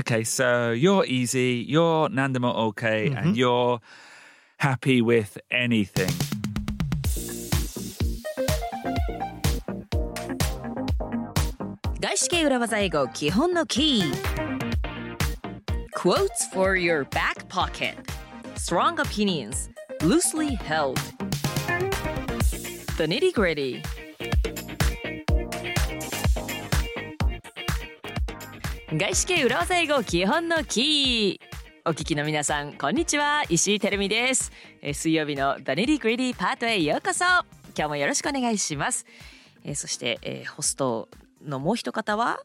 Okay, so you're easy, you're Nandama okay, and mm-hmm. you're happy with anything. Quotes for your back pocket. Strong opinions Loosely held. The nitty gritty 外資系裏技英語基本のキーお聞きの皆さんこんにちは石井てるみですえー水曜日の The Nitty Gritty パートへようこそ今日もよろしくお願いしますえーそして、えーホストのもう一方は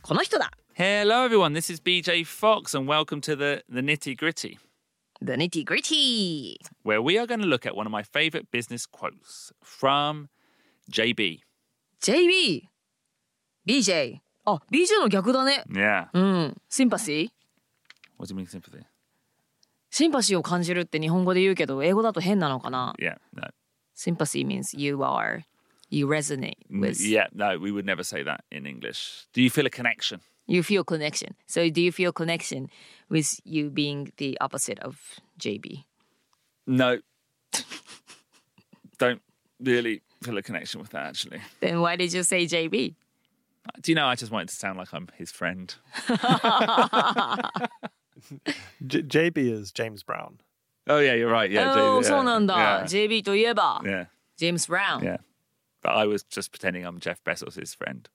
この人だ Hello, everyone. This is BJ Fox, and welcome to the, the Nitty Gritty, The Nitty Gritty where we are going to look at one of my favorite business quotes from JB. JB BJ あ BJ の逆だね Yeah. うんシンパシー What do you mean, sympathy? シンパシーを感じるって日本語で言うけど英語だと変なのかな Yeah, no. Sympathy means you are you resonate with Yeah, no, we would never say that in English. Do you feel a connection? you feel connection so do you feel connection with you being the opposite of JB No. Don't really feel a connection with that, actually. then why did you say JB Do you know, I just wanted to sound like I'm his friend. J- JB is James Brown. Oh, yeah, you're right. Yeah, oh JB, そうなんだ Yeah, JB といえば yeah, ジェームス・ブラウン yeah. But I was just pretending I'm Jeff Bezos' friend.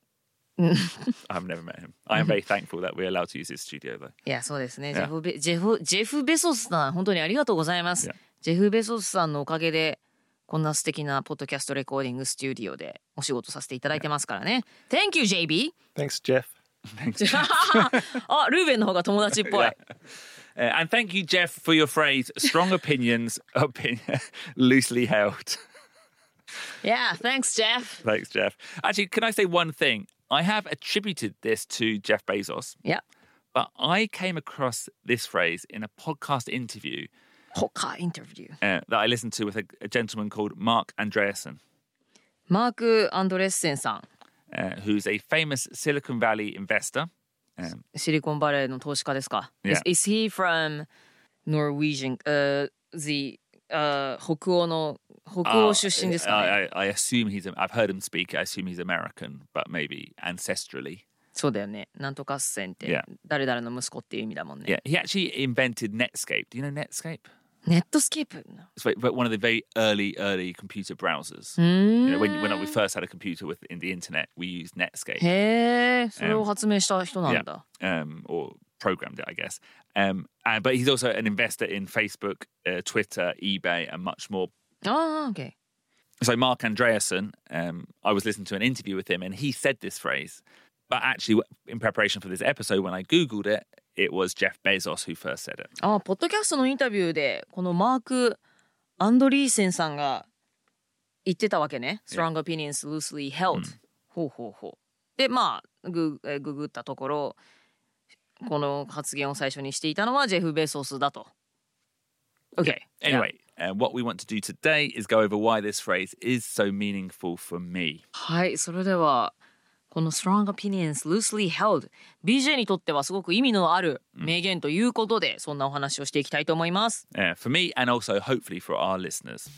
I've never met him. I am very thankful that we're allowed to use his studio, though. いやそうですね、 Yeah. ジェフベジェフジェフ・ベソスさん本当にありがとうございます、 Yeah. ジェフ・ベソスさんのおかげで こんな素敵なポッドキャストレコーディングスタジオでお仕事させていただいてますからね Thank you JB Thanks, Jeff. あルーベンの方が友達っぽい Yeah. Uh, and thank you, Jeff, for your phrase strong opinions, opinion, loosely held. Yeah thanks Jeff Thanks, Jeff. Actually, can I say one thing? I have attributed this to Jeff Bezos, いや but I came across this phrase in a podcast interview Hoka interview uh, that I listened to with a, a gentleman called Mark Andreessen. Mark Andreessen さん。Uh, who's a famous Silicon Valley investor. Um, Silicon Valley の投資家ですか yeah. is, is he from Norwegian, uh, the uh, 北欧の北欧出身ですか、ね uh, ah, I, I assume he's, I've heard him speak, I assume he's American, but maybe ancestrally. そうだよね。なんとか線って誰々の息子っていう意味だもんね。Yeah. He actually invented Netscape. Do you know Netscape? ネットスケープ It's like one of the very early, early computer browsers. うーん You know, when, when we first had a computer with in the internet, we used Netscape へえそれを発明した人なんだ、 um, or programmed it, I guess. Um, and, but he's also an investor in Facebook, uh, Twitter, eBay, and much more. ああ OK So Mark Andreessen, um, I was listening to an interview with him, and he said this phrase. But actually, in preparation for this episode, when I googled it, it was Jeff Bezos who first said it. ああポッドキャストのインタビューでこのマーク・アンドリーセンさんが言ってたわけね Strong opinions loosely held、ほうほうほうでまあグえーググったところこの発言を最初にしていたのはジェフ・ベソスだと OK Anyway, uh, what we want to do today is go over why this phrase is so meaningful for me. はいそれではこの Strong opinions loosely held BJ にとってはすごく意味のある名言ということで、そんなお話をしていきたいと思います Uh, for me, and also hopefully for our listeners.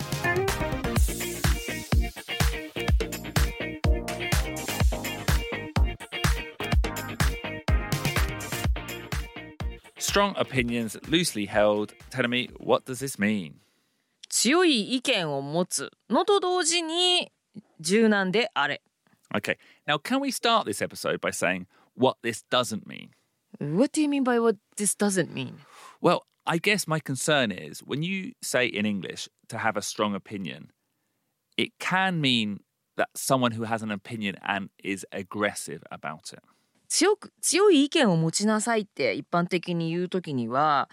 Strong opinions, loosely held. Tell me, what does this mean? 強い意見を持つのと同時に柔軟であれ Okay, now can we start this episode by saying what this doesn't mean? What do you mean by what this doesn't mean? Well, I guess my concern is when you say in English to have a strong opinion, it can mean that someone who has an opinion and is aggressive about it. 強く強い意見を持ちなさいって一般的に言うときには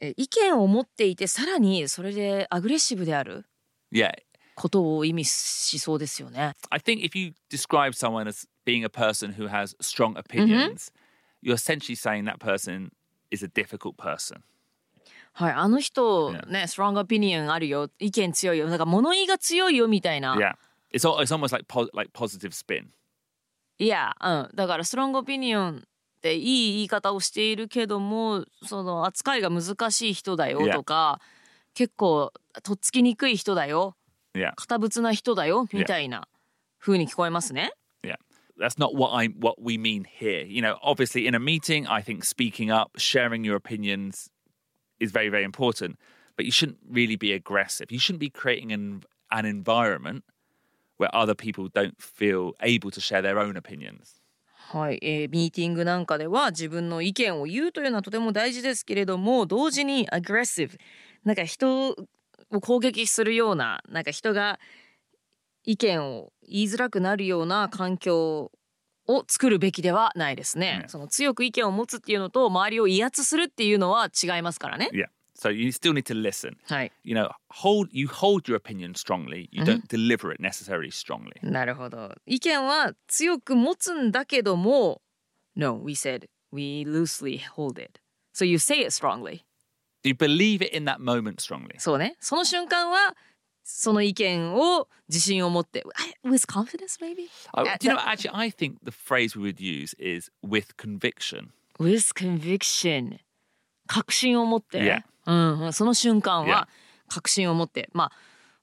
え意見を持っていてさらにそれでアグレッシブである Yeah, ことを意味しそうですよね。I think if you describe someone as being a person who has strong opinions, you're essentially saying that person is a difficult person. はい、あの人 Yeah. ね、ストロングオピニオンあるよ、意見強いよ、なんか物言いが強いよみたいな。Yeah, it's it's almost like po- like positive spin. いや、うん、だからストロングオピニオンっていい言い方をしているけどもその扱いが難しい人だよとか、結構とっつきにくい人だよ Yeah. 堅物な人だよみたいな風に聞こえますね。Yeah. That's not what I what we mean here. You know, obviously in a meeting, I think speaking up, sharing your opinions is very, very important. But you shouldn't really be aggressive. You shouldn't be creating an an environment where other people don't feel able to share their own opinions. はい、えーミーティングなんかでは自分の意見を言うというのはとても大事ですけれども同時にアグレッシブなんか人を攻撃するようななんか人が意見を言いづらくなるような環境を作るべきではないですね。うんその強く意見を持つっていうのと周りを威圧するっていうのは違いますからね。Yeah. So you still need to listen. はい。You know, hold you hold your opinion strongly. You don't deliver it necessarily strongly. なるほど。意見は強く持つんだけども No, we said we loosely hold it. So you say it strongly. You believe it in that moment strongly. そうね。その瞬間はその意見を自信を持って。With confidence maybe? Yeah, do you know, actually, I think the phrase we would use is with conviction. With conviction. 確信を持って。Yeah. うんうん、その瞬間 Yeah. は確信を持って。まあ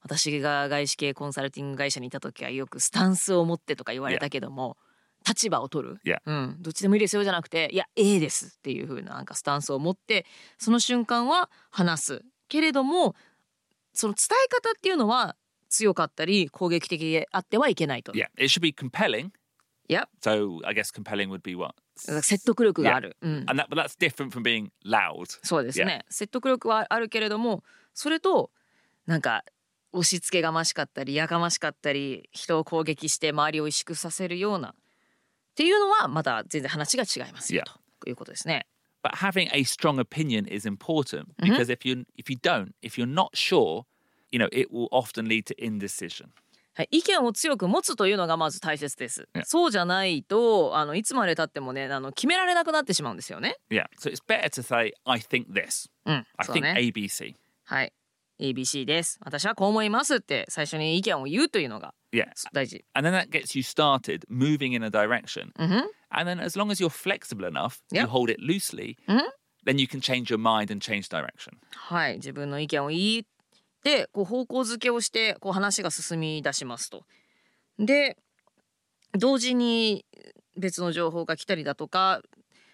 私が外資系コンサルティング会社にいた時はよくスタンスを持ってとか言われたけども、立場を取る、Yeah. うん、どっちでもいいですよじゃなくていや A ですっていう風ななんかスタンスを持ってその瞬間は話すけれどもその伝え方っていうのは強かったり攻撃的であってはいけないと。Yeah, it should be compelling. いや So I guess compelling would be what? 説得力がある。うん And that, but that's different from being loud. そうですね、説得力はあるけれどもそれとなんか押し付けがましかったりやかましかったり人を攻撃して周りを萎縮させるようなっていうのはまた全然話が違いますよ Yeah. ということですね。But having a strong opinion is important because if you if you don't, if you're not sure, you know, it will often lead to indecision. はい、意見を強く持つというのがまず大切です。Yeah. そうじゃないとあのいつまでたってもねあの決められなくなってしまうんですよね。Yeah. So it's better to say, I think this. うん、I think ね。ABC. はい。ABC です。私はこう思いますって最初に意見を言うというのが Yeah. 大事。And then that gets you started moving in a direction. Mhm. And then as long as you're flexible enough, Yep. you hold it loosely, then you can change your mind and change direction. はい、自分の意見を言ってこう方向づけをしてこう話が進み出しますと。で同時に別の情報が来たりだとか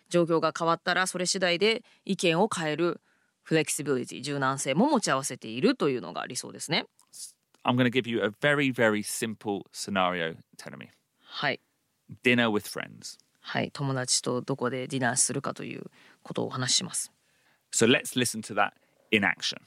状況が変わったらそれ次第で意見を変える フレキシビリティ柔軟性も持ち合わせているというのが理想ですね。 I'm going to give you a very, very simple scenario, Tenemy. はい、 Dinner with friends. はい、友達とどこでディナーするかということをお話しします。 So let's listen to that in action.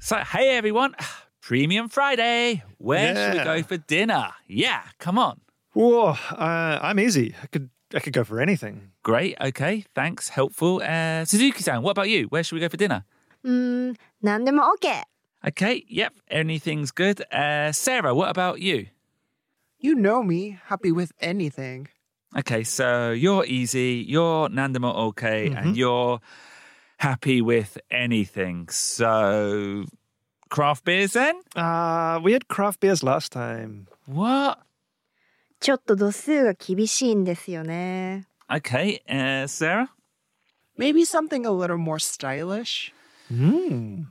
So, hey everyone, Premium Friday. Where should we Yeah. go for dinner? Yeah, come on. Whoa, uh, I'm easy. I could I could go for anything. Great. Okay. Thanks. Helpful. Uh, Suzuki san, what about you? Where should we go for dinner? うーん、何でも OK。 Okay. Yep. Anything's good. Uh, Sarah, what about you? You know me, happy with anything. Okay. So you're easy. You're Nandamo okay. And you're happy with anything. So craft beers then? Uh, we had craft beers last time. What? ちょっと度数が厳しいんですよね。 Okay. Uh, Sarah? Maybe something a little more stylish. Mm.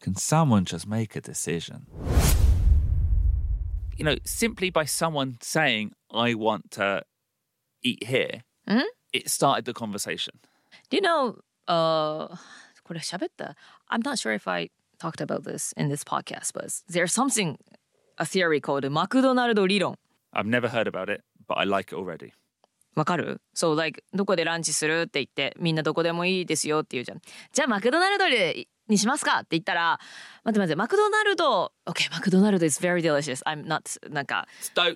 Can someone just make a decision? You know, simply by someone saying, I want to eat here, Mhm. it started the conversation. Do you know, uh, これ喋った I'm not sure if I talked about this in this podcast, but there's something, a theory called マクドナルド理論。 I've never heard about it, but I like already. わかる？そう、like, どこでランチするって言って、みんなどこでもいいですよって言うじゃん。じゃあ、マクドナルドにしますかって言ったら、待って待って、マクドナルド、okay, マクドナルド is very delicious. I'm not, なんか。I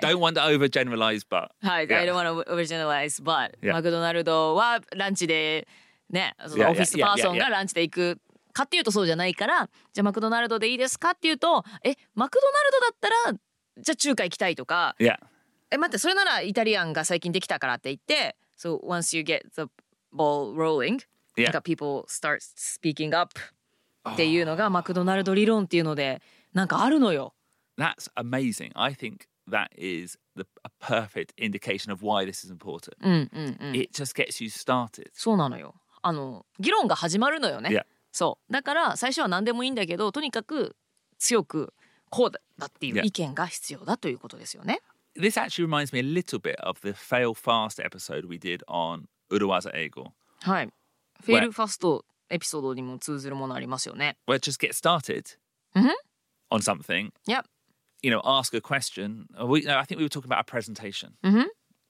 don't want to overgeneralize, but. はい、yeah. I don't want to overgeneralize, but、マクドナルドはランチで、ね、オフィスパーソンがランチで行く。かっていうとそうじゃないから、じゃあ、マクドナルドでいいですかっていうと、え、マクドナルドだったら、じゃあ中華行きたいとか、yeah. え、待って、それならイタリアンが最近できたからって言って、so once you get the ball rolling, Yeah. なんか people start speaking up っていうのがマクドナルド理論っていうので、なんかあるのよ。That's amazing. I think that is the, a perfect indication of why this is important. うんうんうん。It just gets you started. そうなのよ。あの議論が始まるのよね。Yeah. そうだから最初は何でもいいんだけどとにかく強く こうだっていう Yeah. 意見が必要だということですよね。 This actually reminds me a little bit of the fail fast episode we did on Uruwaza Ego, はい。フェイルファストエピソードにも通ずるものありますよね。 where just get started Mhm. on something. Yep. You know, ask a question. Uh, We, I think we were talking about a presentation.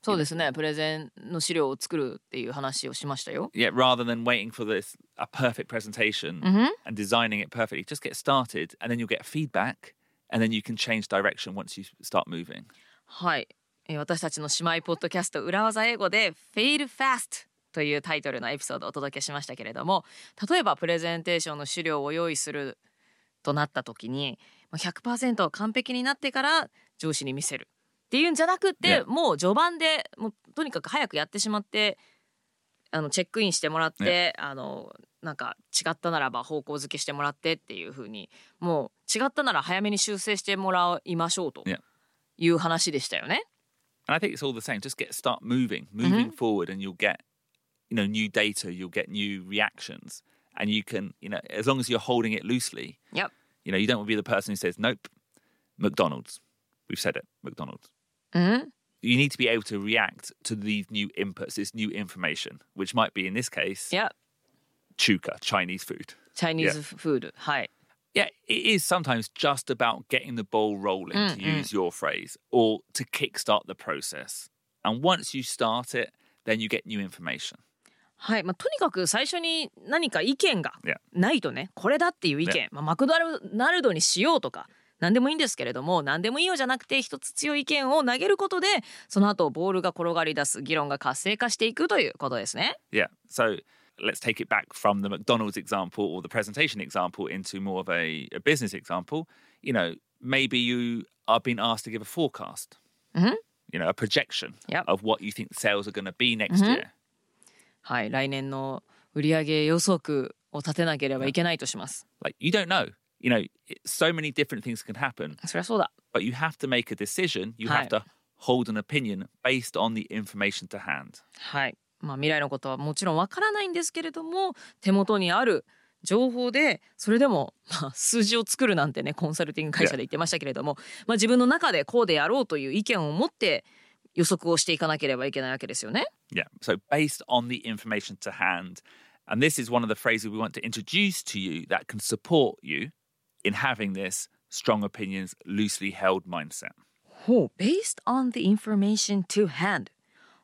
そうですね。プレゼンの資料を作るっていう話をしましたよ。 Yeah, rather than waiting for this a perfect presentation and designing it perfectly, just get started, and then you'll get feedback, And then you can change direction once you start moving. はい。えー私たちの姉妹ポッドキャスト裏技英語で Fail Fast というタイトルのエピソードをお届けしましたけれども例えばプレゼンテーションの資料を用意するとなった時にまあ100%完璧になってから上司に見せるっていうんじゃなくて.もう序盤でもうとにかく早くやってしまってあのチェックインしてもらって、あのなんか違ったならば方向づけしてもらってっていう風にもう違ったなら早めに修正してもらいましょうと.いう話でしたよね。And I think it's all the same. Just get start moving, moving forward, and you'll get, you know, new data. You'll get new reactions, and you can, you know, as long as you're holding it loosely. Yep. You know, you don't want to be the person who says, "Nope, McDonald's." We've said it, McDonald's. うん、You need to be able to react to these new inputs, this new information, which might be in this case いや chuka, Chinese food. チャイニーズフードはい。 Yeah, it is sometimes just about getting the ball rolling, to use your phrase, or to kickstart the process. And once you start it, then you get new information. はいまあ、とにかく最初に何か意見が Yeah. ないとねこれだっていう意見、 Yeah. まあ、マクドナルドにしようとか 何でもいいんですけれども何でもいいよじゃなくて一つ強い意見を投げることでその後ボールが転がり出す議論が活性化していくということですね。Yeah. So let's take it back from the McDonald's example or the presentation example into more of a, a business example. You know, maybe you are being asked to give a forecast, you know, a projection Yep. of what you think sales are going to be next year. はい来年の売上予測を立てなければいけないとします。Like, you don't know. You know, so many different things can happen, そりゃそうだ。but you have to make a decision. You Hi. have to hold an opinion based on the information to hand. はい。まあ未来のことはもちろんわからないんですけれども手元にある情報でそれでも、まあ、数字を作るなんてねコンサルティング会社で言ってましたけれども、まあ、自分の中でこうでやろうという意見を持って予測をしていかなければいけないわけですよね。Yeah. So based on the information to hand. And this is one of the phrases we want to introduce to you that can support you in having this strong opinions, loosely held mindset. ほう based on the information to hand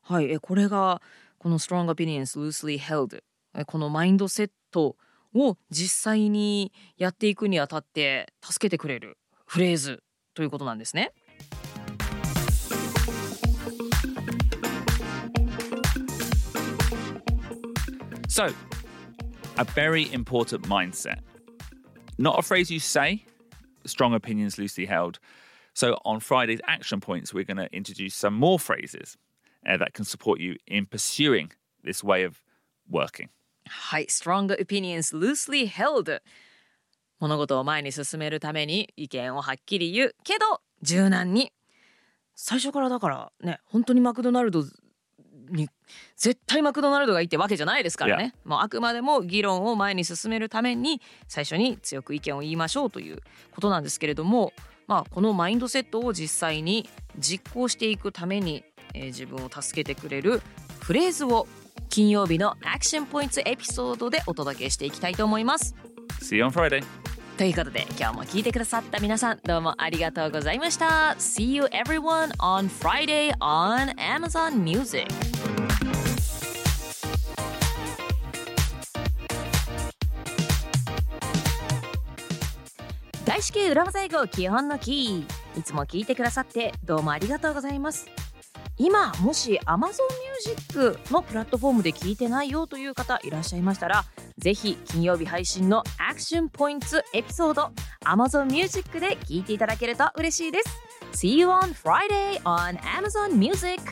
はいえこれがこの strong opinions loosely held えこのマインドセットを実際にやっていくにあたって助けてくれるフレーズということなんですね。 So, a very important mindset. Not a phrase you say, strong opinions, loosely held. So, on Friday's action points, we're going to introduce some more phrases uh, that can support you in pursuing this way of working. はい、strong opinions loosely held 物事を前に進めるために意見をはっきり言うけど柔軟に最初からだからね本当にマクドナルド に絶対マクドナルドがいいってわけじゃないですからね、もうあくまでも議論を前に進めるために最初に強く意見を言いましょうということなんですけれどもまあこのマインドセットを実際に実行していくために、えー自分を助けてくれるフレーズを金曜日のアクションポイントエピソードでお届けしていきたいと思います。See you on Friday. ということで今日も聞いてくださった皆さんどうもありがとうございました。See you everyone on Friday on Amazon Music. 大至急裏技英語基本のキーいつも聞いてくださってどうもありがとうございます今もし Amazon Music のプラットフォームで聞いてないよという方いらっしゃいましたらぜひ金曜日配信のアクションポイントエピソード Amazon Music で聞いていただけると嬉しいです See you on Friday on Amazon Music